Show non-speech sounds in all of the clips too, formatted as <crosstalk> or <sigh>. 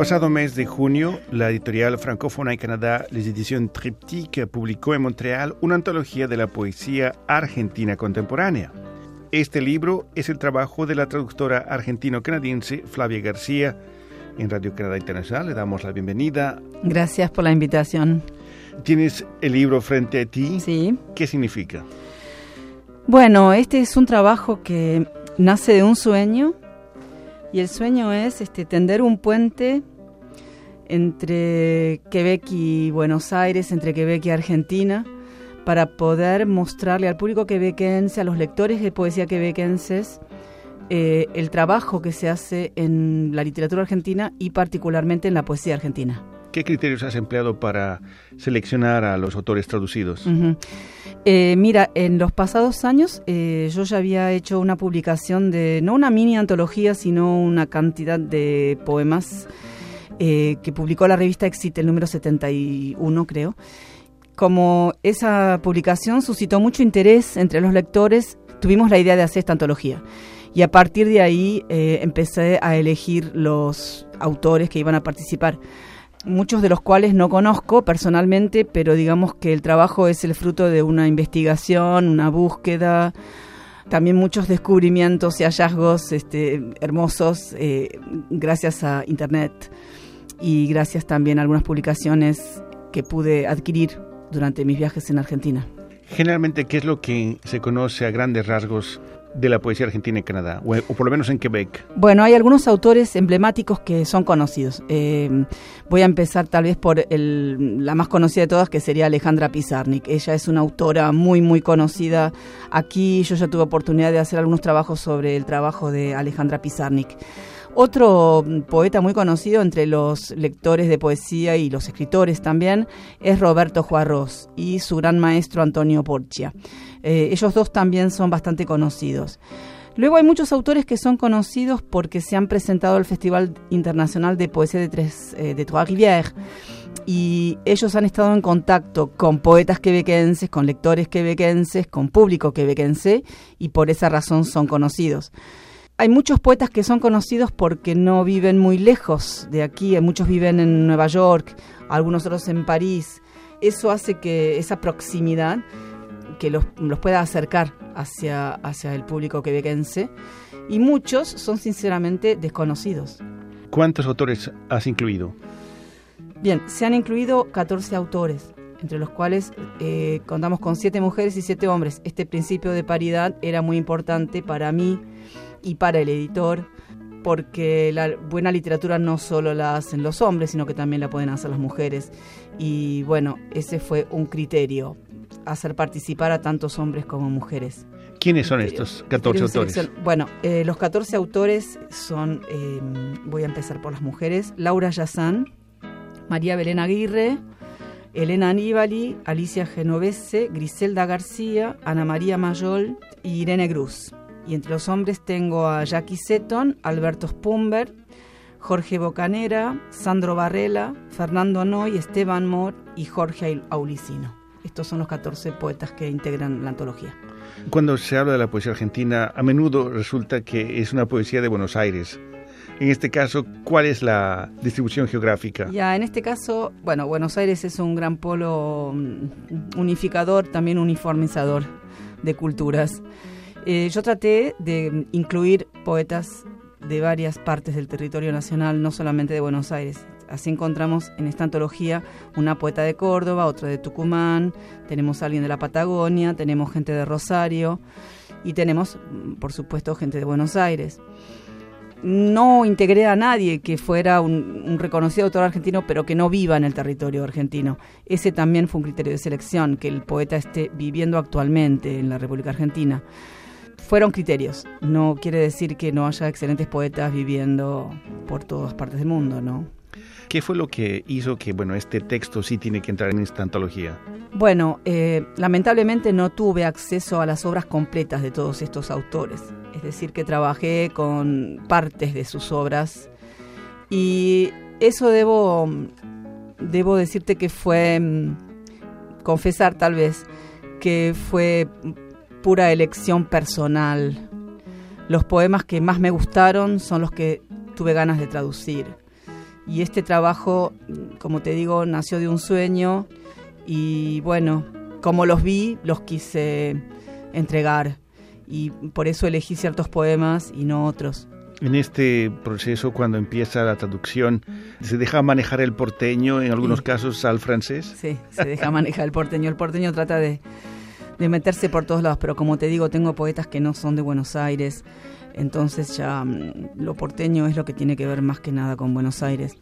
pasado mes de junio, la editorial francófona en Canadá, Les Editions Triptyque, publicó en Montreal una antología de la poesía argentina contemporánea. Este libro es el trabajo de la traductora argentino-canadiense Flavia García. En Radio Canadá Internacional le damos la bienvenida. Gracias por la invitación. ¿Tienes el libro frente a ti? Sí. ¿Qué significa? Bueno, este es un trabajo que nace de un sueño y el sueño es este, tender un puente entre Quebec y Buenos Aires, entre Quebec y Argentina, para poder mostrarle al público quebequense, a los lectores de poesía quebequenses, eh, el trabajo que se hace en la literatura argentina y particularmente en la poesía argentina. ¿Qué criterios has empleado para seleccionar a los autores traducidos? Eh, mira, en los pasados años eh, yo ya había hecho una publicación de, no una mini antología, sino una cantidad de poemas eh, que publicó la revista Exit, el número 71 creo. Como esa publicación suscitó mucho interés entre los lectores, tuvimos la idea de hacer esta antología. Y a partir de ahí empecé a elegir los autores que iban a participar muchos de los cuales no conozco personalmente, pero digamos que el trabajo es el fruto de una investigación, una búsqueda, también muchos descubrimientos y hallazgos este, hermosos eh, gracias a Internet y gracias también a algunas publicaciones que pude adquirir durante mis viajes en Argentina. Generalmente, ¿qué es lo que se conoce a grandes rasgos de la poesía argentina en Canadá, o, por lo menos en Quebec? Bueno, hay algunos autores emblemáticos que son conocidos. Eh, voy a empezar tal vez por el, la más conocida de todas, que sería Alejandra Pizarnik. Ella es una autora muy, muy conocida. Aquí yo ya tuve oportunidad de hacer algunos trabajos sobre el trabajo de Alejandra Pizarnik. Otro poeta muy conocido entre los lectores de poesía y los escritores también es Roberto Juarros y su gran maestro Antonio Porcia. Eh, ellos dos también son bastante conocidos. Luego hay muchos autores que son conocidos porque se han presentado al Festival Internacional de Poesía de, Tres, eh, de Trois-Rivières y ellos han estado en contacto con poetas quebequenses, con lectores quebequenses, con público quebequense y por esa razón son conocidos hay muchos poetas que son conocidos porque no viven muy lejos de aquí, muchos viven en Nueva York, algunos otros en París. Eso hace que esa proximidad que los, pueda acercar hacia, hacia el público quebequense y muchos son sinceramente desconocidos. ¿Cuántos autores has incluido? Bien, se han incluido 14 autores, entre los cuales eh, contamos con 7 mujeres y 7 hombres. Este principio de paridad era muy importante para mí y para el editor, porque la buena literatura no solo la hacen los hombres, sino que también la pueden hacer las mujeres. Y bueno, ese fue un criterio, hacer participar a tantos hombres como mujeres. ¿Quiénes son estos 14 autores? Bueno, eh, los 14 autores son, em, voy a empezar por las mujeres, Laura Yazán, María Belén Aguirre, Elena Aníbali, Alicia Genovese, Griselda García, Ana María Mayol y Irene Cruz. Y entre los hombres tengo a Jackie Seton, Alberto Spumber, Jorge Bocanera, Sandro Barrela, Fernando Noy, Esteban Mor y Jorge Aulicino. Estos son los 14 poetas que integran la antología. Cuando se habla de la poesía argentina, a menudo resulta que es una poesía de Buenos Aires. En este caso, ¿cuál es la distribución geográfica? Ya, en este caso, bueno, Buenos Aires es un gran polo mm, unificador, también uniformizador de culturas. Eh, yo traté de incluir poetas de varias partes del territorio nacional, no solamente de Buenos Aires. Así encontramos en esta antología una poeta de Córdoba, otra de Tucumán, tenemos a alguien de la Patagonia, tenemos gente de Rosario y tenemos, por supuesto, gente de Buenos Aires. No integré a nadie que fuera un, un, reconocido autor argentino, pero que no viva en el territorio argentino. Ese también fue un criterio de selección, que el poeta esté viviendo actualmente en la República Argentina fueron criterios. No quiere decir que no haya excelentes poetas viviendo por todas partes del mundo, ¿no? ¿Qué fue lo que hizo que, bueno, este texto sí tiene que entrar en esta antología? Bueno, eh, lamentablemente no tuve acceso a las obras completas de todos estos autores. Es decir, que trabajé con partes de sus obras y eso debo, debo decirte que fue, mm, confesar tal vez, que fue pura elección personal. Los poemas que más me gustaron son los que tuve ganas de traducir. Y este trabajo, como te digo, nació de un sueño y bueno, como los vi, los quise entregar y por eso elegí ciertos poemas y no otros. En este proceso, cuando empieza la traducción, ¿se deja manejar el porteño, en algunos casos al francés? Sí, se deja manejar el porteño. El porteño trata de, de meterse por todos lados, pero como te digo, tengo poetas que no son de Buenos Aires, entonces ya mm, lo porteño es lo que tiene que ver más que nada con Buenos Aires.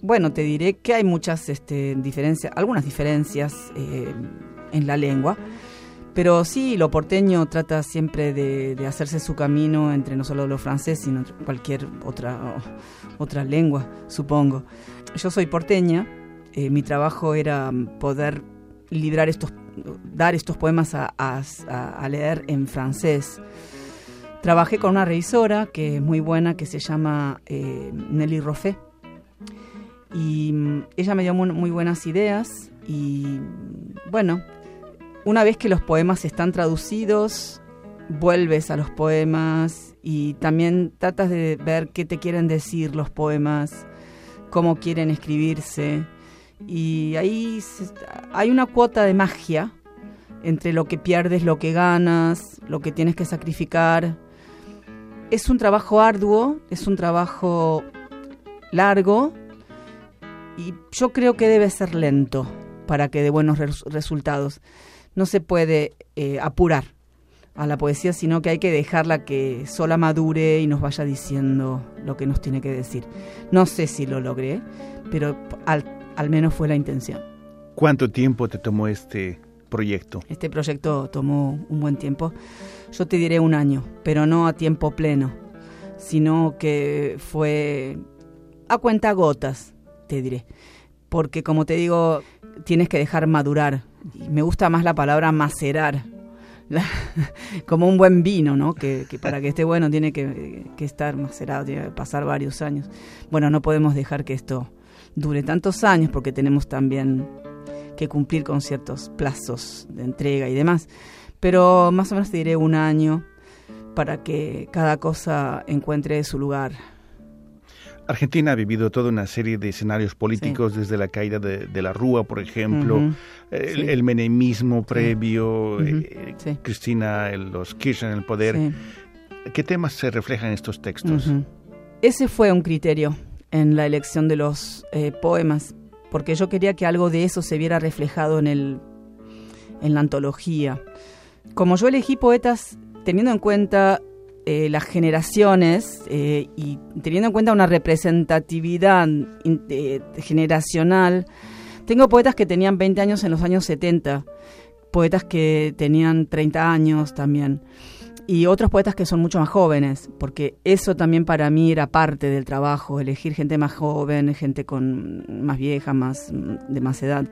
Bueno, te diré que hay muchas este, diferencias, algunas diferencias eh, en la lengua, pero sí, lo porteño trata siempre de, hacerse su camino entre no solo lo francés, sino cualquier otra, lengua, supongo. Yo soy porteña, eh, mi trabajo era poder librar estos, dar estos poemas a leer en francés. Trabajé con una revisora que es muy buena, que se llama eh, Nelly Roffé. Y mm, ella me dio muy, buenas ideas y bueno, una vez que los poemas están traducidos, vuelves a los poemas y también tratas de ver qué te quieren decir los poemas, cómo quieren escribirse. Y ahí hay una cuota de magia entre lo que pierdes, lo que ganas, lo que tienes que sacrificar es un trabajo arduo, es un trabajo largo y yo creo que debe ser lento para que dé buenos resultados. No se puede eh, apurar a la poesía, sino que hay que dejarla que sola madure y nos vaya diciendo lo que nos tiene que decir. No sé si lo logré, pero al, al menos fue la intención. ¿Cuánto tiempo te tomó este proyecto? Este proyecto tomó un buen tiempo. Yo te diré un año, pero no a tiempo pleno, sino que fue a cuenta gotas, te diré. Porque como te digo, tienes que dejar madurar. Y me gusta más la palabra macerar. <laughs> como un buen vino, ¿no? Que, para que esté bueno tiene que, que estar macerado, tiene que pasar varios años. Bueno, no podemos dejar que esto dure tantos años porque tenemos también que cumplir con ciertos plazos de entrega y demás. Pero más o menos te diré un año para que cada cosa encuentre su lugar. Argentina ha vivido toda una serie de escenarios políticos desde la caída de, la Rúa, por ejemplo, el, menemismo previo, eh, Cristina, los Kirchner en el poder. ¿Qué temas se reflejan en estos textos? Ese fue un criterio en la elección de los eh, poemas porque yo quería que algo de eso se viera reflejado en, el, en la antología. Como yo elegí poetas teniendo en cuenta eh, las generaciones eh, y teniendo en cuenta una representatividad generacional, tengo poetas que tenían 20 años en los años 70, poetas que tenían 30 años también y otros poetas que son mucho más jóvenes, porque eso también para mí era parte del trabajo, elegir gente más joven, gente con más vieja, más de más edad.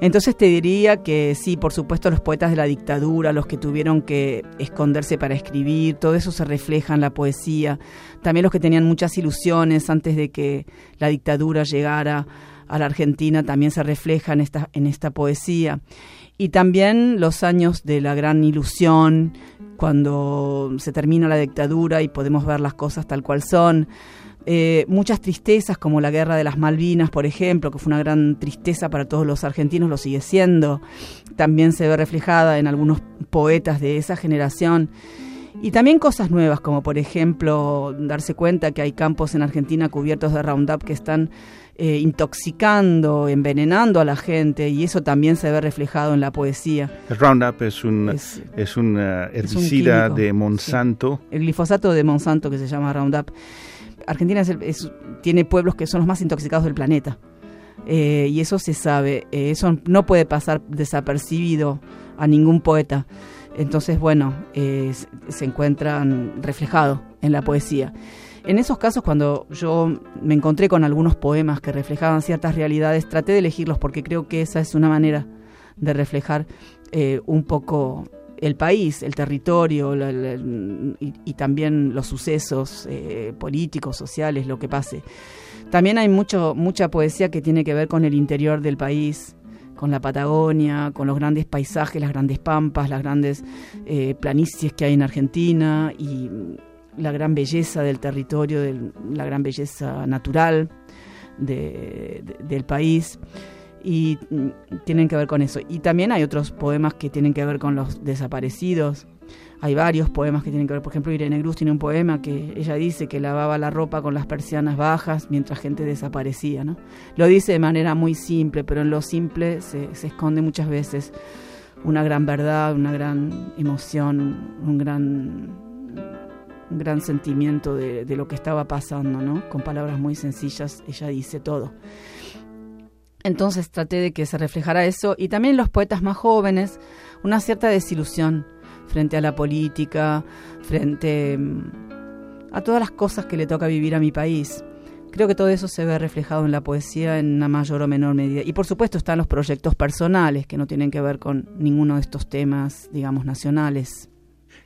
Entonces te diría que sí, por supuesto los poetas de la dictadura, los que tuvieron que esconderse para escribir, todo eso se refleja en la poesía. También los que tenían muchas ilusiones antes de que la dictadura llegara a la Argentina también se refleja en esta, en esta poesía. Y también los años de la gran ilusión, cuando se termina la dictadura y podemos ver las cosas tal cual son. Eh, muchas tristezas, como la guerra de las Malvinas, por ejemplo, que fue una gran tristeza para todos los argentinos, lo sigue siendo. También se ve reflejada en algunos poetas de esa generación. Y también cosas nuevas, como por ejemplo darse cuenta que hay campos en Argentina cubiertos de Roundup que están eh, intoxicando, envenenando a la gente, y eso también se ve reflejado en la poesía. El Roundup es un, es, un herbicida de Monsanto. El glifosato de Monsanto que se llama Roundup. Argentina tiene pueblos que son los más intoxicados del planeta. Eh, y eso se sabe, eh, eso no puede pasar desapercibido a ningún poeta. Entonces, bueno, se encuentran reflejados en la poesía. En esos casos, cuando yo me encontré con algunos poemas que reflejaban ciertas realidades, traté de elegirlos porque creo que esa es una manera de reflejar eh, un poco el país, el territorio y, también los sucesos eh, políticos, sociales, lo que pase. También hay mucho, mucha poesía que tiene que ver con el interior del país, con la Patagonia, con los grandes paisajes, las grandes pampas, las grandes eh, planicies que hay en Argentina y la gran belleza del territorio, la gran belleza natural. del país y mm, tienen que ver con eso. Y también hay otros poemas que tienen que ver con los desaparecidos. Hay varios poemas que tienen que ver, por ejemplo, Irene Cruz tiene un poema que ella dice que lavaba la ropa con las persianas bajas mientras gente desaparecía, ¿no? Lo dice de manera muy simple, pero en lo simple se, se esconde muchas veces una gran verdad, una gran emoción, un gran, un gran sentimiento de, de lo que estaba pasando, ¿no? Con palabras muy sencillas, ella dice todo. Entonces traté de que se reflejara eso y también los poetas más jóvenes, una cierta desilusión frente a la política, frente mm, a todas las cosas que le toca vivir a mi país. Creo que todo eso se ve reflejado en la poesía en una mayor o menor medida. Y por supuesto están los proyectos personales que no tienen que ver con ninguno de estos temas, digamos, nacionales.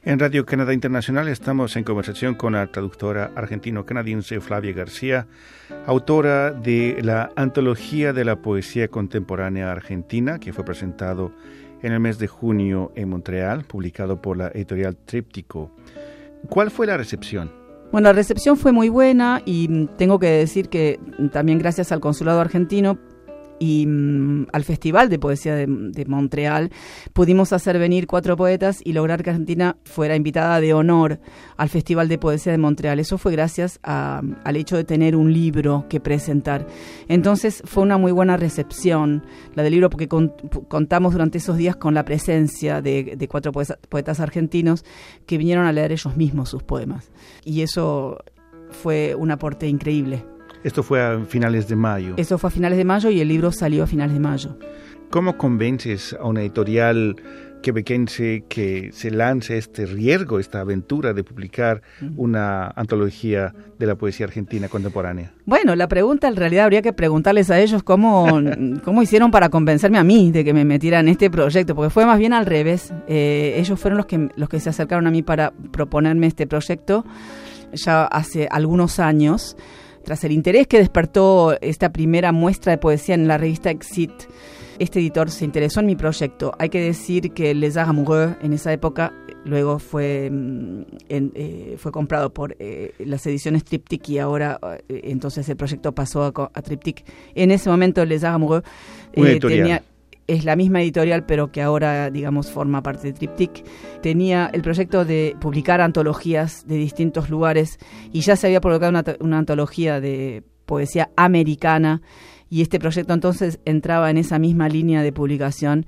En Radio Canadá Internacional estamos en conversación con la traductora argentino-canadiense Flavia García, autora de la Antología de la Poesía Contemporánea Argentina, que fue presentado en el mes de junio en Montreal, publicado por la editorial Tríptico. ¿Cuál fue la recepción? Bueno, la recepción fue muy buena y tengo que decir que también gracias al consulado argentino y mm, al Festival de Poesía de, Montreal pudimos hacer venir cuatro poetas y lograr que Argentina fuera invitada de honor al Festival de Poesía de Montreal. Eso fue gracias al hecho de tener un libro que presentar. Entonces fue una muy buena recepción la del libro porque contamos durante esos días con la presencia de, de cuatro poetas argentinos que vinieron a leer ellos mismos sus poemas. Y eso fue un aporte increíble. Esto fue a finales de mayo. Eso fue a finales de mayo y el libro salió a finales de mayo. ¿Cómo convences a una editorial quebequense que se lance este riesgo, esta aventura de publicar una antología de la poesía argentina contemporánea? Bueno, la pregunta en realidad habría que preguntarles a ellos cómo, <laughs> cómo hicieron para convencerme a mí de que me metieran en este proyecto, porque fue más bien al revés. Eh, ellos fueron los que, los que se acercaron a mí para proponerme este proyecto ya hace algunos años. Tras el interés que despertó esta primera muestra de poesía en la revista Exit, este editor se interesó en mi proyecto. Hay que decir que Les Arts Amoureux en esa época luego fue, mm, eh, fue comprado por eh, las ediciones Triptych y ahora eh, entonces el proyecto pasó a, a Triptych. En ese momento Les Arts Amoureux tenía es la misma editorial, pero que ahora, digamos, forma parte de Triptych, tenía el proyecto de publicar antologías de distintos lugares y ya se había colocado una, antología de poesía americana y este proyecto entonces entraba en esa misma línea de publicación.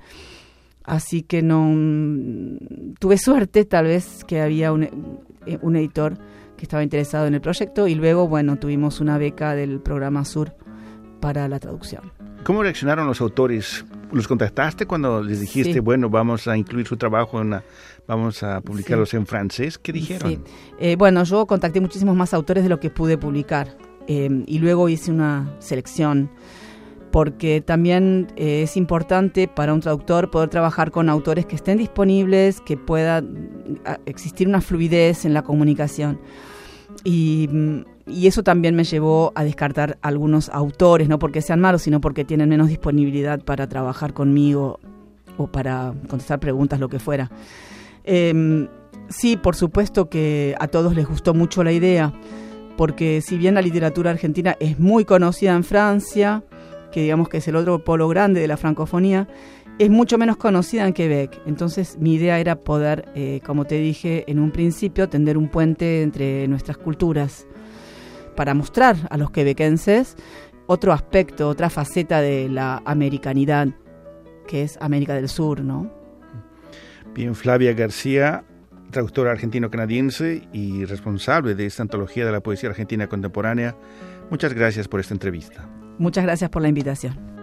Así que no mm, tuve suerte tal vez que había un, eh, un editor que estaba interesado en el proyecto y luego, bueno, tuvimos una beca del programa Sur para la traducción. ¿Cómo reaccionaron los autores? ¿Los contactaste cuando les dijiste, bueno, vamos a incluir su trabajo en vamos a publicarlos en francés? ¿Qué dijeron? Sí. Eh, bueno, yo contacté muchísimos más autores de lo que pude publicar eh, y luego hice una selección porque también eh, es importante para un traductor poder trabajar con autores que estén disponibles, que pueda existir una fluidez en la comunicación. Y mm, y eso también me llevó a descartar algunos autores, no porque sean malos, sino porque tienen menos disponibilidad para trabajar conmigo o para contestar preguntas, lo que fuera. Em, sí, por supuesto que a todos les gustó mucho la idea, porque si bien la literatura argentina es muy conocida en Francia, que digamos que es el otro polo grande de la francofonía, es mucho menos conocida en Quebec. Entonces mi idea era poder, eh, como te dije en un principio, tender un puente entre nuestras culturas para mostrar a los quebequenses otro aspecto, otra faceta de la americanidad, que es América del Sur, ¿no? Bien, Flavia García, traductora argentino-canadiense y responsable de esta antología de la poesía argentina contemporánea, muchas gracias por esta entrevista. Muchas gracias por la invitación.